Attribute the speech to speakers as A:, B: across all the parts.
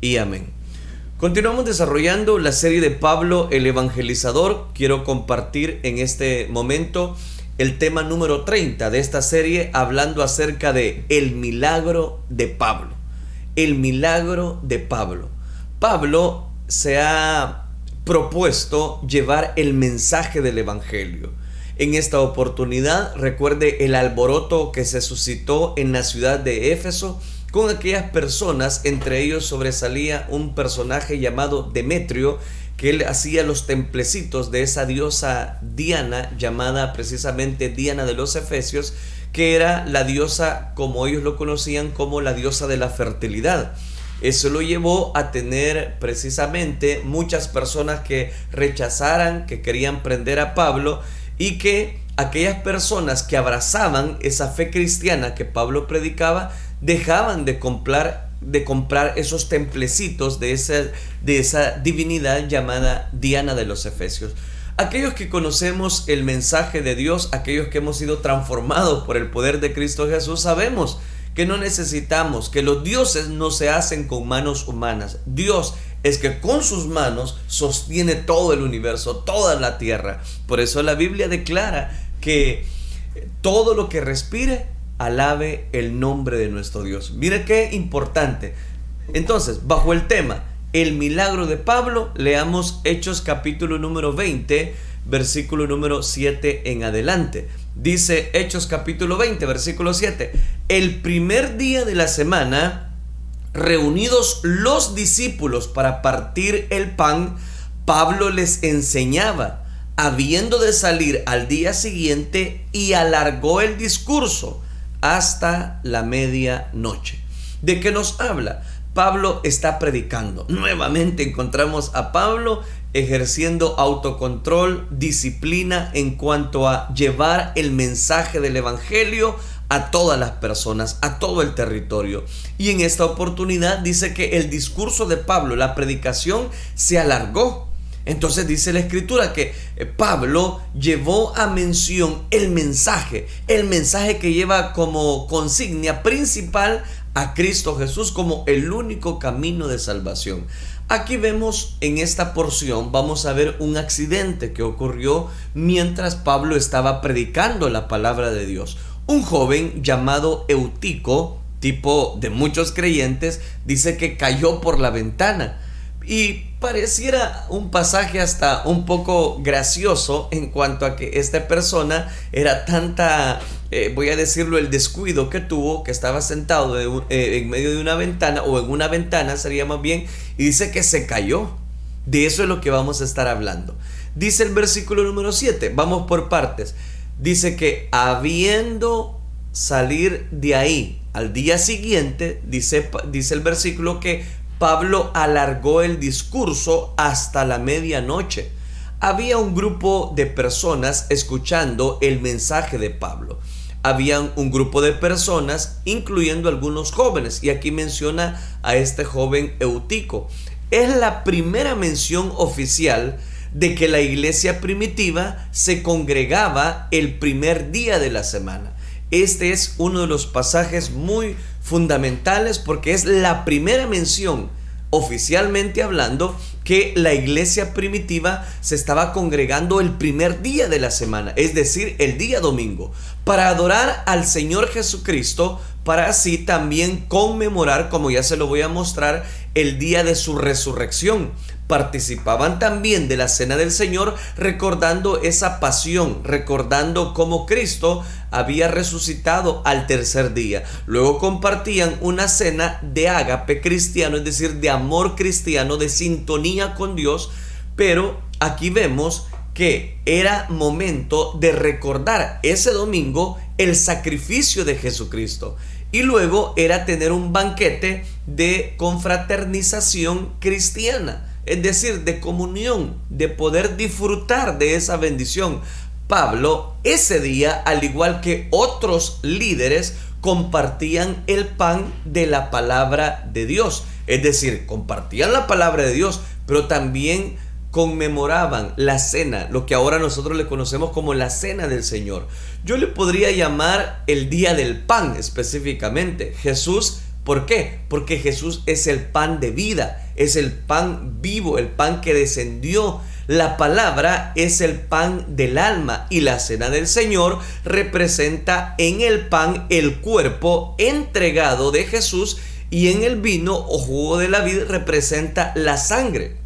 A: y amén. Continuamos desarrollando la serie de Pablo el Evangelizador. Quiero compartir en este momento el tema número 30 de esta serie hablando acerca de el milagro de Pablo. El milagro de Pablo. Pablo se ha propuesto llevar el mensaje del Evangelio. En esta oportunidad recuerde el alboroto que se suscitó en la ciudad de Éfeso con aquellas personas, entre ellos sobresalía un personaje llamado Demetrio, que él hacía los templecitos de esa diosa Diana, llamada precisamente Diana de los Efesios, que era la diosa, como ellos lo conocían, como la diosa de la fertilidad. Eso lo llevó a tener precisamente muchas personas que rechazaran, que querían prender a Pablo y que aquellas personas que abrazaban esa fe cristiana que Pablo predicaba dejaban de comprar de comprar esos templecitos de esa, de esa divinidad llamada Diana de los Efesios. Aquellos que conocemos el mensaje de Dios, aquellos que hemos sido transformados por el poder de Cristo Jesús, sabemos que no necesitamos, que los dioses no se hacen con manos humanas. Dios es que con sus manos sostiene todo el universo, toda la tierra. Por eso la Biblia declara que todo lo que respire alabe el nombre de nuestro Dios. Mire qué importante. Entonces, bajo el tema, el milagro de Pablo, leamos Hechos capítulo número 20, versículo número 7 en adelante. Dice Hechos capítulo 20, versículo 7. El primer día de la semana, reunidos los discípulos para partir el pan, Pablo les enseñaba, habiendo de salir al día siguiente, y alargó el discurso hasta la medianoche. ¿De qué nos habla? Pablo está predicando. Nuevamente encontramos a Pablo ejerciendo autocontrol, disciplina en cuanto a llevar el mensaje del Evangelio a todas las personas, a todo el territorio. Y en esta oportunidad dice que el discurso de Pablo, la predicación, se alargó entonces dice la escritura que eh, Pablo llevó a mención el mensaje, el mensaje que lleva como consigna principal a Cristo Jesús como el único camino de salvación. Aquí vemos en esta porción, vamos a ver un accidente que ocurrió mientras Pablo estaba predicando la palabra de Dios. Un joven llamado Eutico, tipo de muchos creyentes, dice que cayó por la ventana y pareciera un pasaje hasta un poco gracioso en cuanto a que esta persona era tanta, eh, voy a decirlo, el descuido que tuvo, que estaba sentado eh, en medio de una ventana o en una ventana sería más bien, y dice que se cayó. De eso es lo que vamos a estar hablando. Dice el versículo número 7, vamos por partes. Dice que habiendo salir de ahí al día siguiente, dice, dice el versículo que Pablo alargó el discurso hasta la medianoche. Había un grupo de personas escuchando el mensaje de Pablo. Había un grupo de personas, incluyendo algunos jóvenes, y aquí menciona a este joven Eutico. Es la primera mención oficial de que la iglesia primitiva se congregaba el primer día de la semana. Este es uno de los pasajes muy fundamentales porque es la primera mención, oficialmente hablando, que la iglesia primitiva se estaba congregando el primer día de la semana, es decir, el día domingo, para adorar al Señor Jesucristo, para así también conmemorar, como ya se lo voy a mostrar, el día de su resurrección participaban también de la cena del Señor recordando esa pasión, recordando cómo Cristo había resucitado al tercer día. Luego compartían una cena de ágape cristiano, es decir, de amor cristiano, de sintonía con Dios, pero aquí vemos que era momento de recordar ese domingo el sacrificio de Jesucristo. Y luego era tener un banquete de confraternización cristiana es decir, de comunión, de poder disfrutar de esa bendición. Pablo ese día, al igual que otros líderes, compartían el pan de la palabra de Dios. Es decir, compartían la palabra de Dios, pero también conmemoraban la cena, lo que ahora nosotros le conocemos como la cena del Señor. Yo le podría llamar el día del pan específicamente. Jesús ¿Por qué? Porque Jesús es el pan de vida, es el pan vivo, el pan que descendió. La palabra es el pan del alma y la cena del Señor representa en el pan el cuerpo entregado de Jesús y en el vino o jugo de la vid representa la sangre.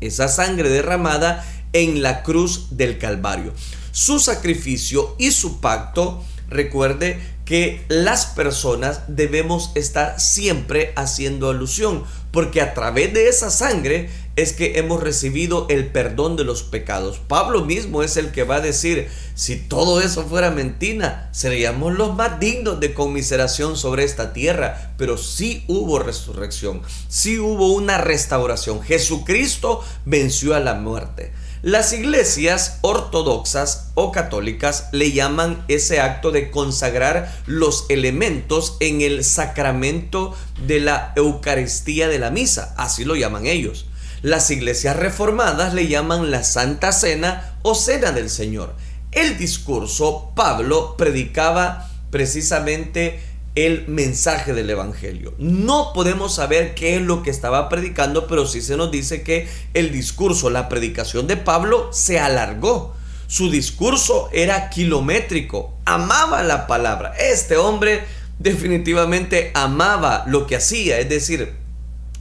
A: Esa sangre derramada en la cruz del Calvario. Su sacrificio y su pacto, recuerde que las personas debemos estar siempre haciendo alusión, porque a través de esa sangre es que hemos recibido el perdón de los pecados. Pablo mismo es el que va a decir, si todo eso fuera mentira, seríamos los más dignos de conmiseración sobre esta tierra, pero sí hubo resurrección, sí hubo una restauración. Jesucristo venció a la muerte. Las iglesias ortodoxas o católicas le llaman ese acto de consagrar los elementos en el sacramento de la Eucaristía de la misa, así lo llaman ellos. Las iglesias reformadas le llaman la Santa Cena o Cena del Señor. El discurso Pablo predicaba precisamente el mensaje del Evangelio. No podemos saber qué es lo que estaba predicando, pero sí se nos dice que el discurso, la predicación de Pablo se alargó. Su discurso era kilométrico, amaba la palabra. Este hombre definitivamente amaba lo que hacía, es decir,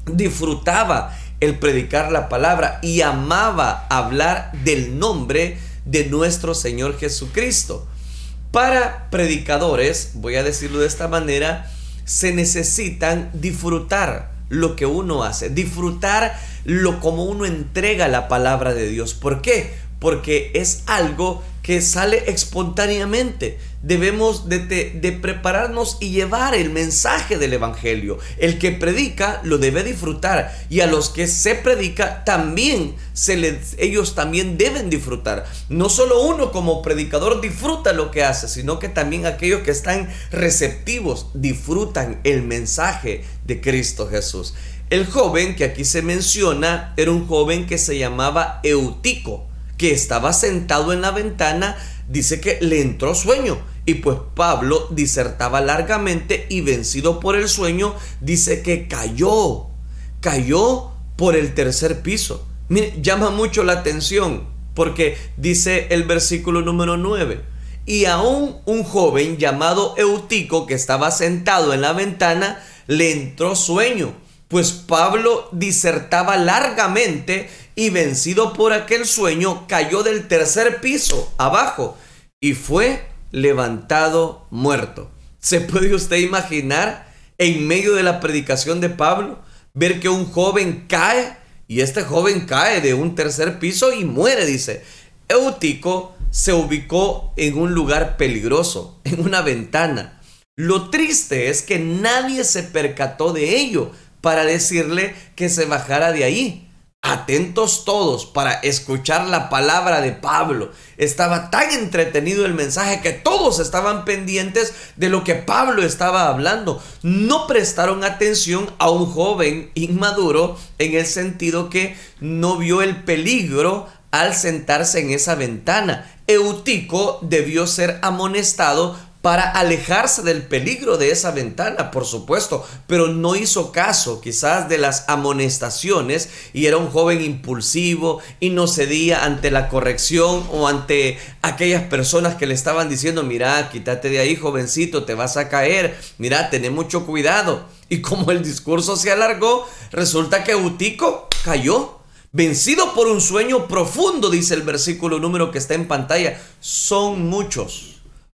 A: disfrutaba el predicar la palabra y amaba hablar del nombre de nuestro Señor Jesucristo. Para predicadores, voy a decirlo de esta manera, se necesitan disfrutar lo que uno hace, disfrutar lo como uno entrega la palabra de Dios. ¿Por qué? Porque es algo que sale espontáneamente. Debemos de, de, prepararnos y llevar el mensaje del Evangelio. El que predica lo debe disfrutar y a los que se predica también se les, ellos también deben disfrutar. No solo uno como predicador disfruta lo que hace, sino que también aquellos que están receptivos disfrutan el mensaje de Cristo Jesús. El joven que aquí se menciona era un joven que se llamaba Eutico que estaba sentado en la ventana, dice que le entró sueño. Y pues Pablo disertaba largamente y vencido por el sueño, dice que cayó, cayó por el tercer piso. Mire, llama mucho la atención porque dice el versículo número 9. Y aún un joven llamado Eutico que estaba sentado en la ventana le entró sueño, pues Pablo disertaba largamente y vencido por aquel sueño cayó del tercer piso abajo y fue levantado muerto. ¿Se puede usted imaginar en medio de la predicación de Pablo ver que un joven cae y este joven cae de un tercer piso y muere, dice? Eutico se ubicó en un lugar peligroso, en una ventana. Lo triste es que nadie se percató de ello para decirle que se bajara de ahí atentos todos para escuchar la palabra de Pablo. Estaba tan entretenido el mensaje que todos estaban pendientes de lo que Pablo estaba hablando. No prestaron atención a un joven inmaduro en el sentido que no vio el peligro al sentarse en esa ventana. Eutico debió ser amonestado para alejarse del peligro de esa ventana, por supuesto, pero no hizo caso quizás de las amonestaciones y era un joven impulsivo y no cedía ante la corrección o ante aquellas personas que le estaban diciendo, mira, quítate de ahí, jovencito, te vas a caer, mira, ten mucho cuidado. Y como el discurso se alargó, resulta que Utico cayó. Vencido por un sueño profundo, dice el versículo número que está en pantalla. Son muchos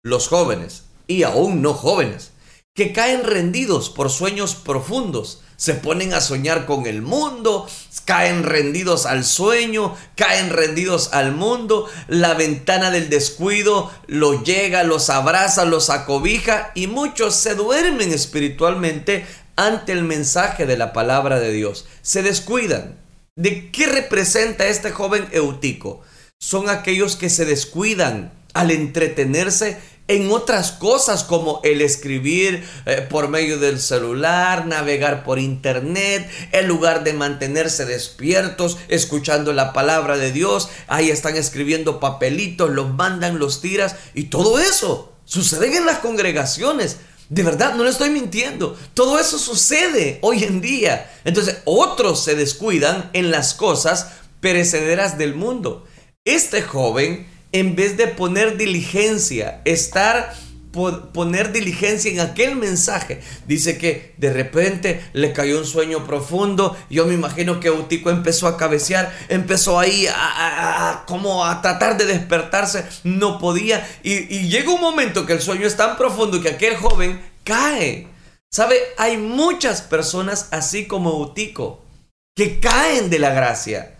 A: los jóvenes y aún no jóvenes, que caen rendidos por sueños profundos, se ponen a soñar con el mundo, caen rendidos al sueño, caen rendidos al mundo, la ventana del descuido los llega, los abraza, los acobija y muchos se duermen espiritualmente ante el mensaje de la palabra de Dios. Se descuidan. ¿De qué representa este joven Eutico? Son aquellos que se descuidan al entretenerse en otras cosas como el escribir eh, por medio del celular, navegar por internet, en lugar de mantenerse despiertos, escuchando la palabra de Dios, ahí están escribiendo papelitos, los mandan, los tiras y todo eso sucede en las congregaciones. De verdad, no le estoy mintiendo. Todo eso sucede hoy en día. Entonces, otros se descuidan en las cosas perecederas del mundo. Este joven, en vez de poner diligencia, estar poner diligencia en aquel mensaje. Dice que de repente le cayó un sueño profundo. Yo me imagino que Eutico empezó a cabecear, empezó ahí a, como a tratar de despertarse, no podía. Y, y llega un momento que el sueño es tan profundo que aquel joven cae. ¿Sabe? Hay muchas personas así como Eutico que caen de la gracia,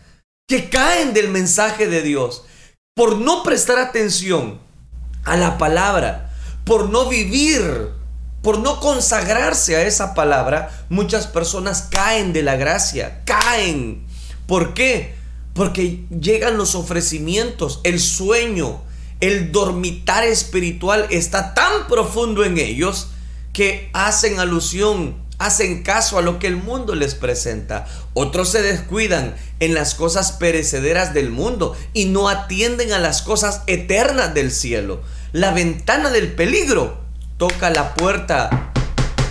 A: que caen del mensaje de Dios por no prestar atención a la palabra por no vivir, por no consagrarse a esa palabra, muchas personas caen de la gracia, caen. ¿Por qué? Porque llegan los ofrecimientos, el sueño, el dormitar espiritual está tan profundo en ellos que hacen alusión, hacen caso a lo que el mundo les presenta. Otros se descuidan en las cosas perecederas del mundo y no atienden a las cosas eternas del cielo la ventana del peligro toca la puerta,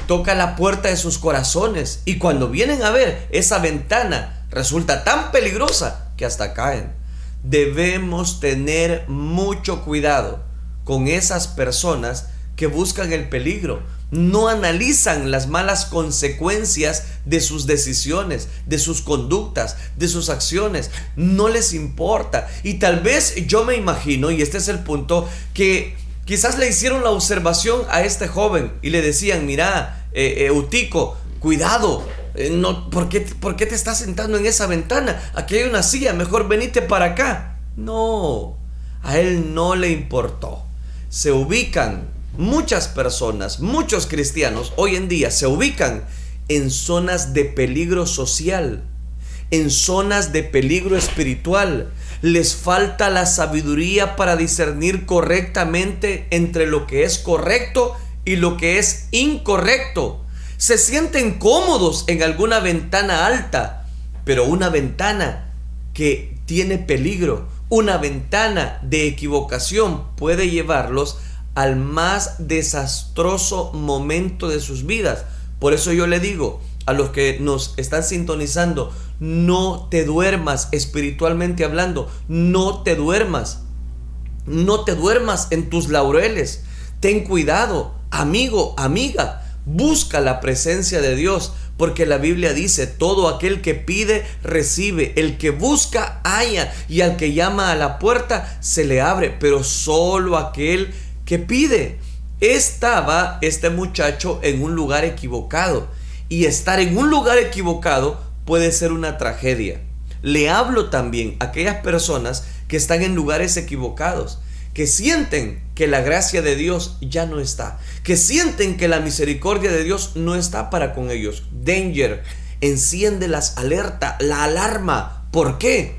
A: toca la puerta de sus corazones. Y cuando vienen a ver, esa ventana resulta tan peligrosa que hasta caen. Debemos tener mucho cuidado con esas personas que buscan el peligro. No analizan las malas consecuencias de sus decisiones, de sus conductas, de sus acciones. No les importa. Y tal vez yo me imagino, y este es el punto, que quizás le hicieron la observación a este joven y le decían, mira, eh, Eutico, cuidado, eh, no, ¿por, ¿por qué te estás sentando en esa ventana? Aquí hay una silla, mejor venite para acá. No, a él no le importó. Se ubican muchas personas, muchos cristianos hoy en día se ubican en zonas de peligro social, en zonas de peligro espiritual. Les falta la sabiduría para discernir correctamente entre lo que es correcto y lo que es incorrecto. Se sienten cómodos en alguna ventana alta, pero una ventana que tiene peligro, una ventana de equivocación puede llevarlos al más desastroso momento de sus vidas. Por eso yo le digo a los que nos están sintonizando, no te duermas espiritualmente hablando, no te duermas, no te duermas en tus laureles. Ten cuidado, amigo, amiga, busca la presencia de Dios, porque la Biblia dice, todo aquel que pide, recibe, el que busca, haya, y al que llama a la puerta, se le abre, pero solo aquel que pide. Estaba este muchacho en un lugar equivocado y estar en un lugar equivocado puede ser una tragedia. Le hablo también a aquellas personas que están en lugares equivocados, que sienten que la gracia de Dios ya no está, que sienten que la misericordia de Dios no está para con ellos. Danger, enciende las alerta, la alarma. ¿Por qué?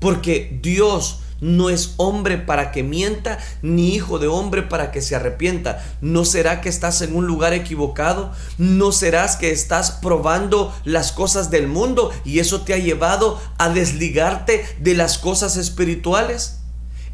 A: Porque Dios no es hombre para que mienta, ni hijo de hombre para que se arrepienta. ¿No será que estás en un lugar equivocado? ¿No serás que estás probando las cosas del mundo y eso te ha llevado a desligarte de las cosas espirituales?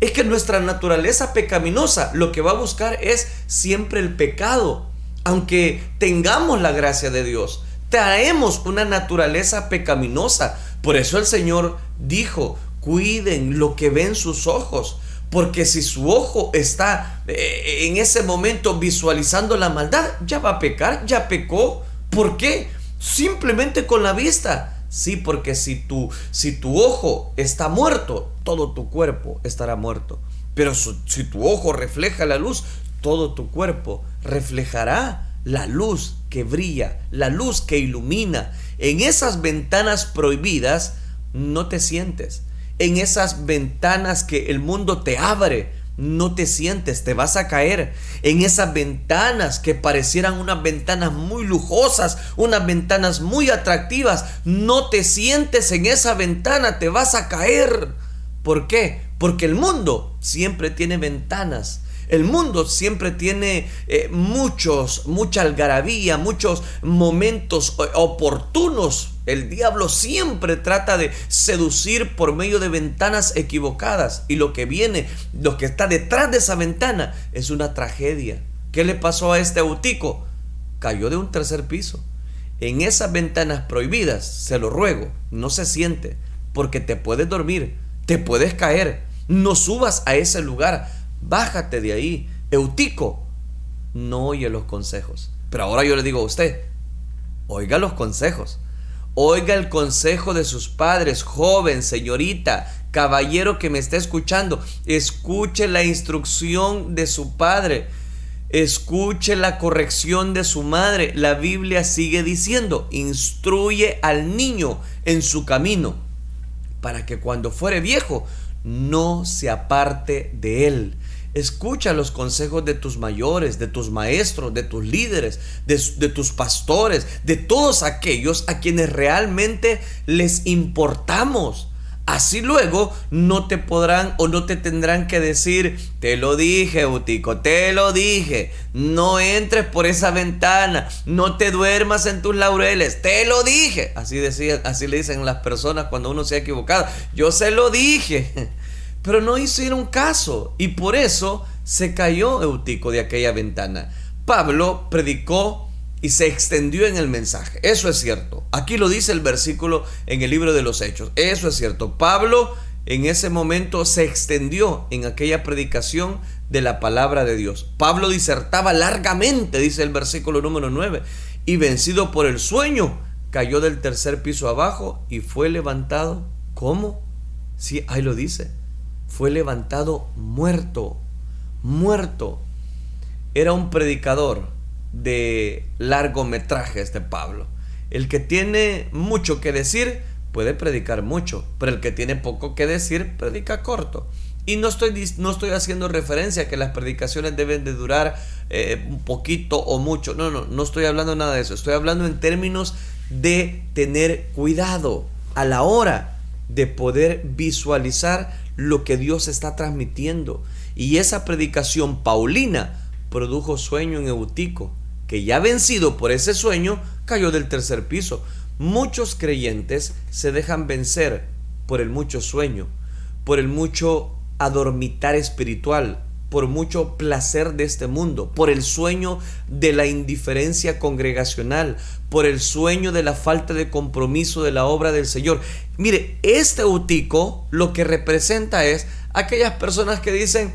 A: Es que nuestra naturaleza pecaminosa lo que va a buscar es siempre el pecado. Aunque tengamos la gracia de Dios, traemos una naturaleza pecaminosa. Por eso el Señor dijo, cuiden lo que ven sus ojos. Porque si su ojo está eh, en ese momento visualizando la maldad, ya va a pecar, ya pecó. ¿Por qué? Simplemente con la vista. Sí, porque si tu, si tu ojo está muerto, todo tu cuerpo estará muerto. Pero si tu ojo refleja la luz, todo tu cuerpo reflejará la luz que brilla, la luz que ilumina. En esas ventanas prohibidas no te sientes en esas ventanas que el mundo te abre. No te sientes, te vas a caer en esas ventanas que parecieran unas ventanas muy lujosas, unas ventanas muy atractivas. No te sientes en esa ventana, te vas a caer. ¿Por qué? Porque el mundo siempre tiene ventanas el mundo siempre tiene eh, muchos, mucha algarabía, muchos momentos eh, oportunos. El diablo siempre trata de seducir por medio de ventanas equivocadas. Y lo que viene, lo que está detrás de esa ventana es una tragedia. ¿Qué le pasó a este Eutico? Cayó de un tercer piso. En esas ventanas prohibidas, se lo ruego, no se siente, porque te puedes dormir, te puedes caer. No subas a ese lugar, bájate de ahí. Eutico no oye los consejos. Pero ahora yo le digo a usted, oiga los consejos. Oiga el consejo de sus padres, joven, señorita, caballero que me está escuchando. Escuche la instrucción de su padre. Escuche la corrección de su madre. La Biblia sigue diciendo, instruye al niño en su camino, para que cuando fuere viejo no se aparte de él. Escucha los consejos de tus mayores, de tus maestros, de tus líderes, de, tus pastores, de todos aquellos a quienes realmente les importamos. Así luego no te podrán o no te tendrán que decir, te lo dije, Utico, te lo dije, no entres por esa ventana, no te duermas en tus laureles, te lo dije. Así decían, así le dicen las personas cuando uno se ha equivocado. Yo se lo dije. Pero no hicieron caso y por eso se cayó Eutico de aquella ventana. Pablo predicó y se extendió en el mensaje. Eso es cierto. Aquí lo dice el versículo en el libro de los Hechos. Eso es cierto. Pablo en ese momento se extendió en aquella predicación de la palabra de Dios. Pablo disertaba largamente, dice el versículo número 9, y vencido por el sueño, cayó del tercer piso abajo y fue levantado. ¿Cómo? Sí, ahí lo dice fue levantado muerto, muerto. Era un predicador de largometrajes de Pablo. El que tiene mucho que decir puede predicar mucho, pero el que tiene poco que decir predica corto. Y no estoy, no estoy haciendo referencia a que las predicaciones deben de durar eh, un poquito o mucho. No, no, no estoy hablando nada de eso. Estoy hablando en términos de tener cuidado a la hora de poder visualizar lo que Dios está transmitiendo. Y esa predicación paulina produjo sueño en Eutico, que ya vencido por ese sueño, cayó del tercer piso. Muchos creyentes se dejan vencer por el mucho sueño, por el mucho adormitar espiritual, por mucho placer de este mundo, por el sueño de la indiferencia congregacional, por el sueño de la falta de compromiso de la obra del Señor. Mire, este utico lo que representa es aquellas personas que dicen,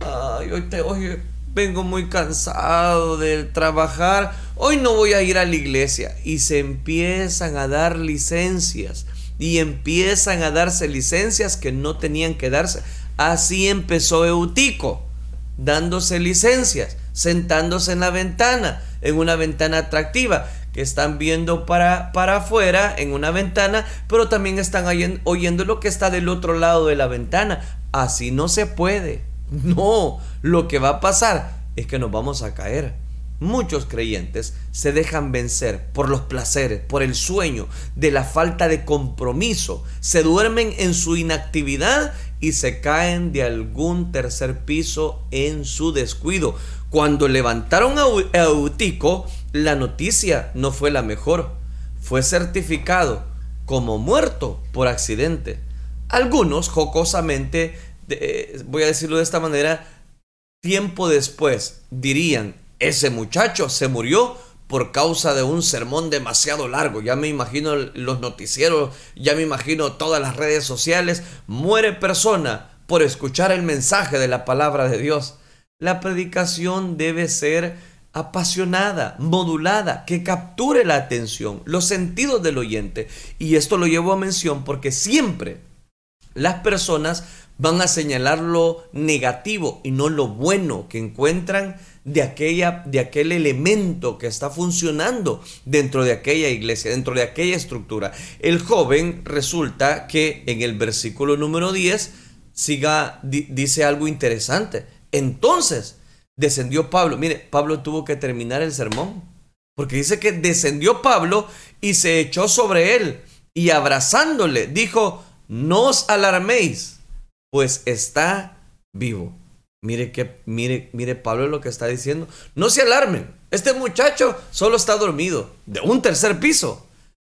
A: ay, hoy, hoy vengo muy cansado de trabajar, hoy no voy a ir a la iglesia. Y se empiezan a dar licencias y empiezan a darse licencias que no tenían que darse. Así empezó Eutico, dándose licencias, sentándose en la ventana, en una ventana atractiva, que están viendo para, para afuera en una ventana, pero también están oyendo lo que está del otro lado de la ventana. Así no se puede. No, lo que va a pasar es que nos vamos a caer. Muchos creyentes se dejan vencer por los placeres, por el sueño, de la falta de compromiso. Se duermen en su inactividad y se caen de algún tercer piso en su descuido. Cuando levantaron a Eutico, la noticia no fue la mejor. Fue certificado como muerto por accidente. Algunos, jocosamente, eh, voy a decirlo de esta manera, tiempo después dirían, ese muchacho se murió por causa de un sermón demasiado largo. Ya me imagino los noticieros, ya me imagino todas las redes sociales. Muere persona por escuchar el mensaje de la palabra de Dios. La predicación debe ser apasionada, modulada, que capture la atención, los sentidos del oyente. Y esto lo llevo a mención porque siempre las personas van a señalar lo negativo y no lo bueno que encuentran de, aquella, de aquel elemento que está funcionando dentro de aquella iglesia, dentro de aquella estructura. El joven resulta que en el versículo número 10 siga, dice algo interesante. Entonces descendió Pablo. Mire, Pablo tuvo que terminar el sermón. Porque dice que descendió Pablo y se echó sobre él y abrazándole dijo, no os alarméis, pues está vivo. Mire que, mire, mire Pablo lo que está diciendo. No se alarmen. Este muchacho solo está dormido de un tercer piso.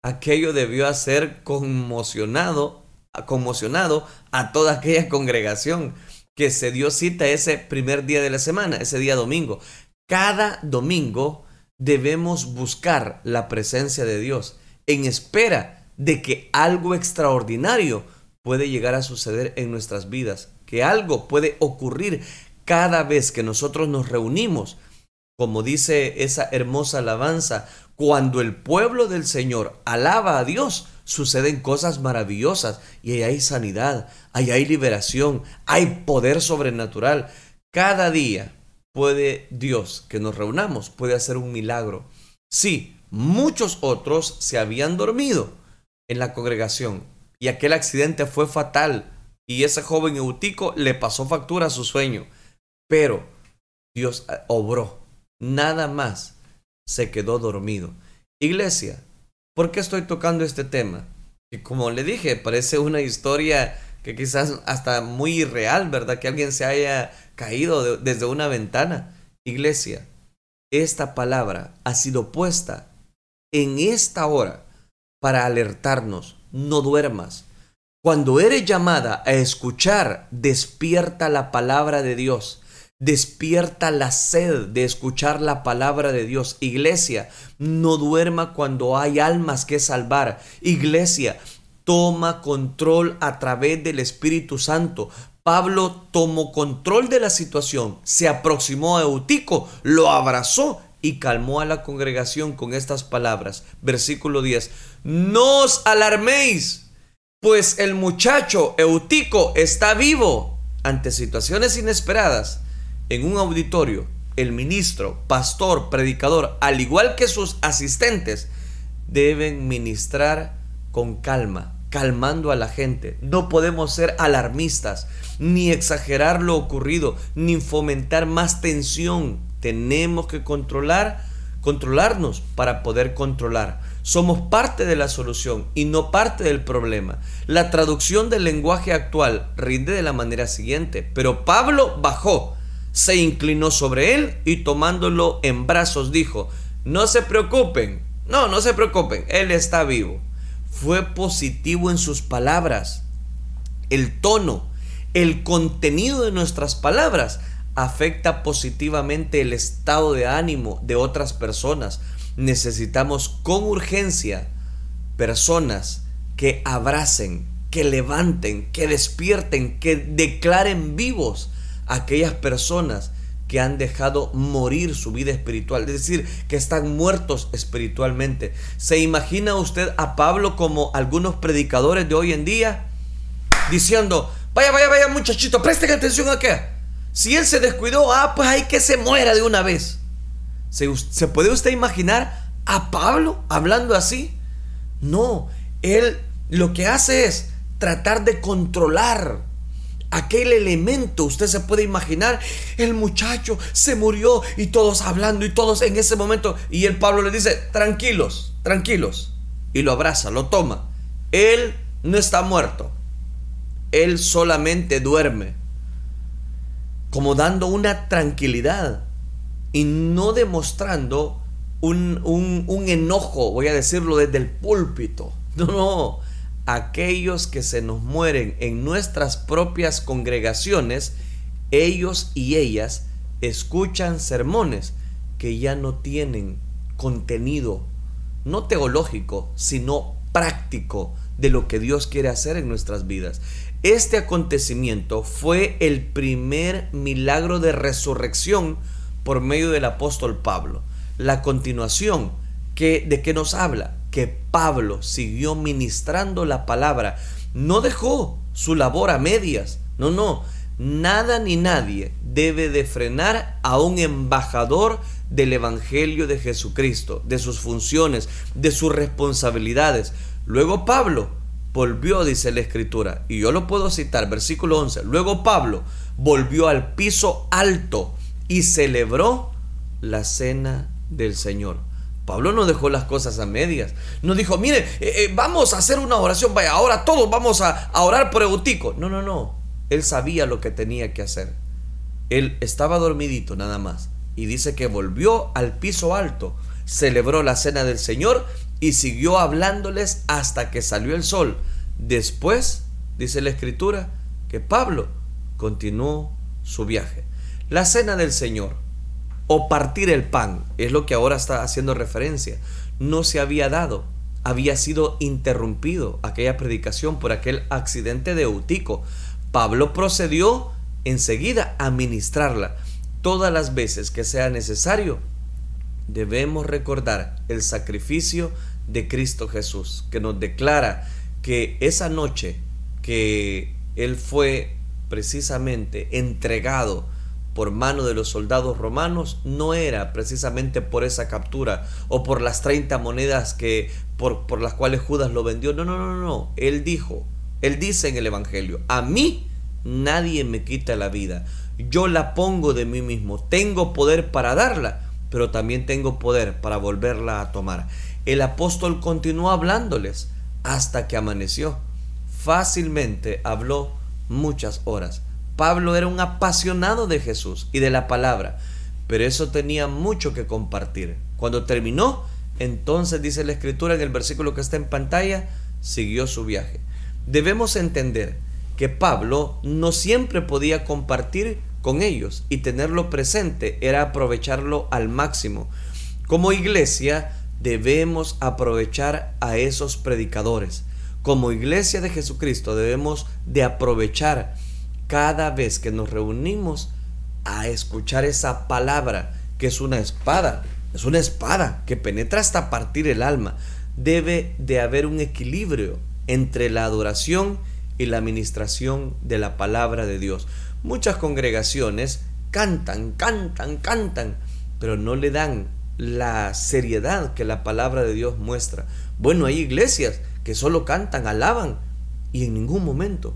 A: Aquello debió hacer conmocionado, conmocionado a toda aquella congregación que se dio cita ese primer día de la semana, ese día domingo. Cada domingo debemos buscar la presencia de Dios en espera de que algo extraordinario puede llegar a suceder en nuestras vidas, que algo puede ocurrir cada vez que nosotros nos reunimos. Como dice esa hermosa alabanza, cuando el pueblo del Señor alaba a Dios, suceden cosas maravillosas y ahí hay sanidad, ahí hay liberación, hay poder sobrenatural. Cada día puede Dios que nos reunamos, puede hacer un milagro. Sí, muchos otros se habían dormido en la congregación y aquel accidente fue fatal y ese joven eutico le pasó factura a su sueño. Pero Dios eh, obró, nada más se quedó dormido. Iglesia, ¿Por qué estoy tocando este tema? Que como le dije, parece una historia que quizás hasta muy irreal, ¿verdad? Que alguien se haya caído desde una ventana. Iglesia, esta palabra ha sido puesta en esta hora para alertarnos, no duermas. Cuando eres llamada a escuchar, despierta la palabra de Dios. Despierta la sed de escuchar la palabra de Dios. Iglesia, no duerma cuando hay almas que salvar. Iglesia, toma control a través del Espíritu Santo. Pablo tomó control de la situación, se aproximó a Eutico, lo abrazó y calmó a la congregación con estas palabras. Versículo 10. No os alarméis, pues el muchacho Eutico está vivo. Ante situaciones inesperadas, en un auditorio, el ministro, pastor, predicador, al igual que sus asistentes, deben ministrar con calma, calmando a la gente. No podemos ser alarmistas, ni exagerar lo ocurrido, ni fomentar más tensión. Tenemos que controlar, controlarnos para poder controlar. Somos parte de la solución y no parte del problema. La traducción del lenguaje actual rinde de la manera siguiente, pero Pablo bajó se inclinó sobre él y tomándolo en brazos dijo, no se preocupen, no, no se preocupen, él está vivo. Fue positivo en sus palabras. El tono, el contenido de nuestras palabras afecta positivamente el estado de ánimo de otras personas. Necesitamos con urgencia personas que abracen, que levanten, que despierten, que declaren vivos aquellas personas que han dejado morir su vida espiritual, es decir, que están muertos espiritualmente. ¿Se imagina usted a Pablo como algunos predicadores de hoy en día diciendo, vaya, vaya, vaya muchachito, presten atención acá. Si él se descuidó, ah, pues hay que se muera de una vez. ¿Se, ¿Se puede usted imaginar a Pablo hablando así? No, él lo que hace es tratar de controlar aquel elemento, usted se puede imaginar, el muchacho se murió y todos hablando y todos en ese momento, y el Pablo le dice, tranquilos, tranquilos, y lo abraza, lo toma. Él no está muerto, él solamente duerme, como dando una tranquilidad y no demostrando un, un, enojo, voy a decirlo desde el púlpito. No, no, aquellos que se nos mueren en nuestras propias congregaciones, ellos y ellas escuchan sermones que ya no tienen contenido, no teológico, sino práctico de lo que Dios quiere hacer en nuestras vidas. Este acontecimiento fue el primer milagro de resurrección por medio del apóstol Pablo. La continuación de qué nos habla que Pablo siguió ministrando la palabra. No dejó su labor a medias. No, no. Nada ni nadie debe de frenar a un embajador del Evangelio de Jesucristo, de sus funciones, de sus responsabilidades. Luego Pablo volvió, dice la escritura, y yo lo puedo citar, versículo 11, luego Pablo volvió al piso alto y celebró la cena del Señor. Pablo no dejó las cosas a medias. No dijo, mire, eh, eh, vamos a hacer una oración, vaya, ahora todos vamos a, orar por Eutico. No, no, no. Él sabía lo que tenía que hacer. Él estaba dormidito nada más. Y dice que volvió al piso alto, celebró la cena del Señor y siguió hablándoles hasta que salió el sol. Después, dice la escritura, que Pablo continuó su viaje. La cena del Señor o partir el pan, es lo que ahora está haciendo referencia, no se había dado. Había sido interrumpido aquella predicación por aquel accidente de Eutico. Pablo procedió enseguida a ministrarla. Todas las veces que sea necesario, debemos recordar el sacrificio de Cristo Jesús, que nos declara que esa noche que Él fue precisamente entregado por mano de los soldados romanos no era precisamente por esa captura o por las 30 monedas que por, por las cuales Judas lo vendió. No, no, no, no. Él dijo, él dice en el Evangelio, a mí nadie me quita la vida. Yo la pongo de mí mismo. Tengo poder para darla, pero también tengo poder para volverla a tomar. El apóstol continuó hablándoles hasta que amaneció. Fácilmente habló muchas horas. Pablo era un apasionado de Jesús y de la palabra, pero eso tenía mucho que compartir. Cuando terminó, entonces dice la escritura en el versículo que está en pantalla, siguió su viaje. Debemos entender que Pablo no siempre podía compartir con ellos y tenerlo presente era aprovecharlo al máximo. Como iglesia debemos aprovechar a esos predicadores. Como iglesia de Jesucristo debemos de aprovechar cada vez que nos reunimos a escuchar esa palabra que es una espada, es una espada que penetra hasta partir el alma. Debe de haber un equilibrio entre la adoración y la administración de la palabra de Dios. Muchas congregaciones cantan, cantan, cantan, pero no le dan la seriedad que la palabra de Dios muestra. Bueno, hay iglesias que solo cantan, alaban y en ningún momento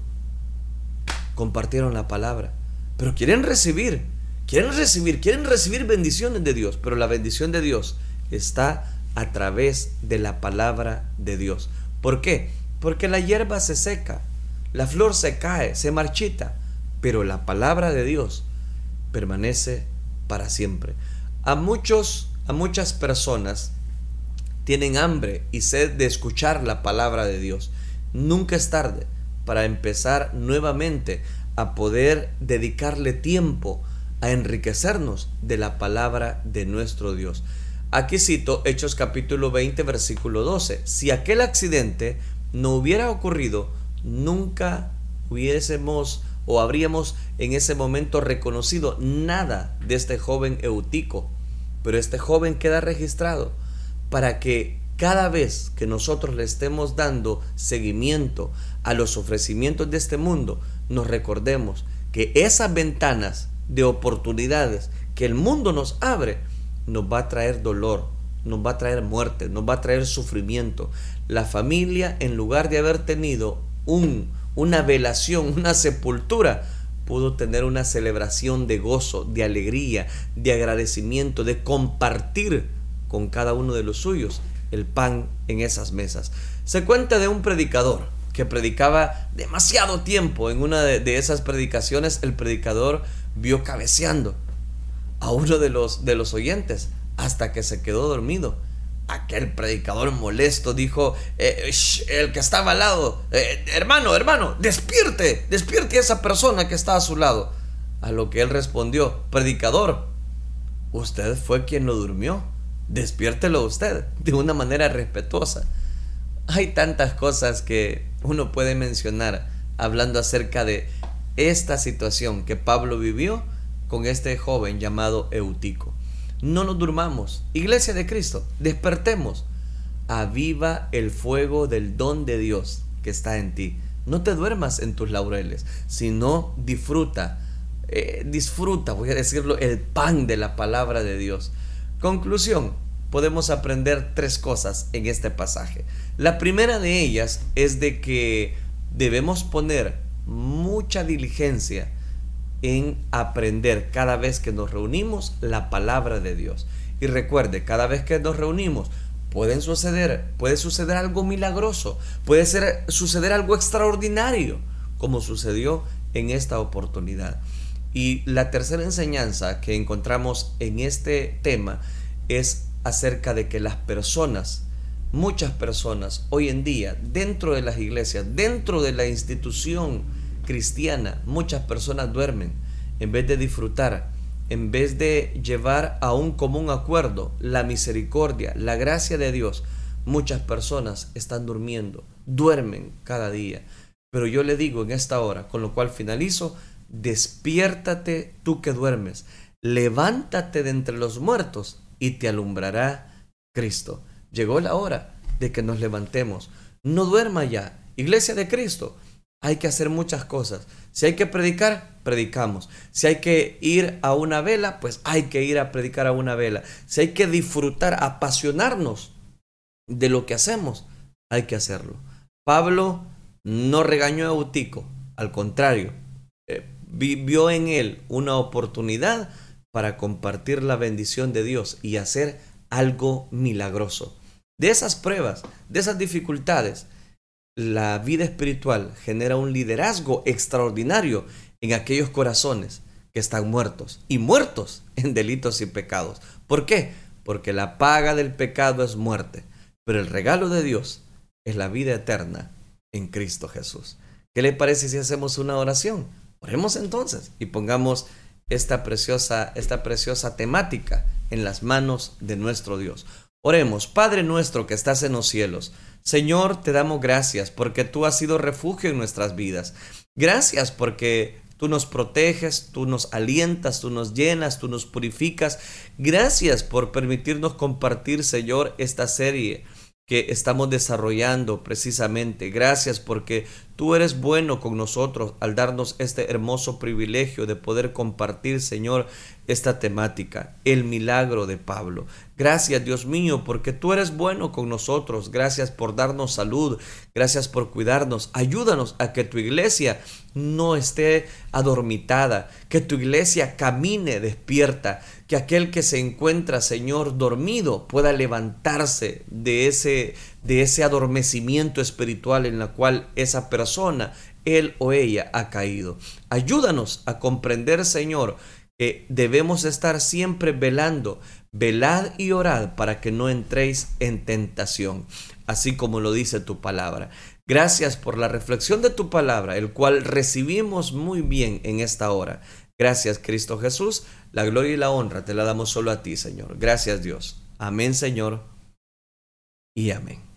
A: compartieron la palabra. Pero quieren recibir, quieren recibir, quieren recibir bendiciones de Dios, pero la bendición de Dios está a través de la palabra de Dios. ¿Por qué? Porque la hierba se seca, la flor se cae, se marchita, pero la palabra de Dios permanece para siempre. A muchos, a muchas personas tienen hambre y sed de escuchar la palabra de Dios. Nunca es tarde para empezar nuevamente a poder dedicarle tiempo a enriquecernos de la palabra de nuestro Dios. Aquí cito Hechos capítulo 20 versículo 12. Si aquel accidente no hubiera ocurrido, nunca hubiésemos o habríamos en ese momento reconocido nada de este joven Eutico. Pero este joven queda registrado para que cada vez que nosotros le estemos dando seguimiento a los ofrecimientos de este mundo, nos recordemos que esas ventanas de oportunidades que el mundo nos abre, nos va a traer dolor, nos va a traer muerte, nos va a traer sufrimiento. La familia, en lugar de haber tenido un, una velación, una sepultura, pudo tener una celebración de gozo, de alegría, de agradecimiento, de compartir con cada uno de los suyos el pan en esas mesas. Se cuenta de un predicador que predicaba demasiado tiempo. En una de, esas predicaciones el predicador vio cabeceando a uno de los, de los oyentes hasta que se quedó dormido. Aquel predicador molesto dijo, eh, el que estaba al lado, eh, hermano, hermano, despierte, despierte a esa persona que está a su lado. A lo que él respondió, predicador, usted fue quien lo durmió, despiértelo usted de una manera respetuosa. Hay tantas cosas que uno puede mencionar hablando acerca de esta situación que Pablo vivió con este joven llamado Eutico. No nos durmamos. Iglesia de Cristo, despertemos. Aviva el fuego del don de Dios que está en ti. No te duermas en tus laureles, sino disfruta, eh, disfruta, voy a decirlo, el pan de la palabra de Dios. Conclusión, podemos aprender tres cosas en este pasaje. La primera de ellas es de que debemos poner mucha diligencia en aprender cada vez que nos reunimos la palabra de Dios. Y recuerde, cada vez que nos reunimos pueden suceder, puede suceder algo milagroso, puede ser, suceder algo extraordinario, como sucedió en esta oportunidad. Y la tercera enseñanza que encontramos en este tema es acerca de que las personas, muchas personas hoy en día, dentro de las iglesias, dentro de la institución cristiana, muchas personas duermen en vez de disfrutar en vez de llevar a un común acuerdo la misericordia, la gracia de Dios, muchas personas están durmiendo, duermen cada día. Pero yo le digo en esta hora, con lo cual finalizo, despiértate tú que duermes, levántate de entre los muertos y te alumbrará Cristo. Llegó la hora de que nos levantemos. No duerma ya. Iglesia de Cristo, hay que hacer muchas cosas. Si hay que predicar, predicamos. Si hay que ir a una vela, pues hay que ir a predicar a una vela. Si hay que disfrutar, apasionarnos de lo que hacemos, hay que hacerlo. Pablo no regañó a Eutico, al contrario, eh, vivió en él una oportunidad para compartir la bendición de Dios y hacer algo milagroso. De esas pruebas, de esas dificultades, la vida espiritual genera un liderazgo extraordinario en aquellos corazones que están muertos y muertos en delitos y pecados. ¿Por qué? Porque la paga del pecado es muerte, pero el regalo de Dios es la vida eterna en Cristo Jesús. ¿Qué le parece si hacemos una oración? Oremos entonces y pongamos esta preciosa, esta preciosa temática en las manos de nuestro Dios. Oremos, Padre nuestro que estás en los cielos. Señor, te damos gracias porque tú has sido refugio en nuestras vidas. Gracias porque tú nos proteges, tú nos alientas, tú nos llenas, tú nos purificas. Gracias por permitirnos compartir, Señor, esta serie que estamos desarrollando precisamente. Gracias porque tú eres bueno con nosotros al darnos este hermoso privilegio de poder compartir, Señor, esta temática, el milagro de Pablo. Gracias, Dios mío, porque tú eres bueno con nosotros. Gracias por darnos salud. Gracias por cuidarnos. Ayúdanos a que tu iglesia no esté adormitada, que tu iglesia camine despierta, que aquel que se encuentra, Señor, dormido pueda levantarse de ese de ese adormecimiento espiritual en la cual esa persona, él o ella ha caído. Ayúdanos a comprender, Señor, que debemos estar siempre velando, velad y orad para que no entréis en tentación, así como lo dice tu palabra. Gracias por la reflexión de tu palabra, el cual recibimos muy bien en esta hora. Gracias Cristo Jesús, la gloria y la honra te la damos solo a ti, Señor. Gracias Dios. Amén, Señor. Y amén.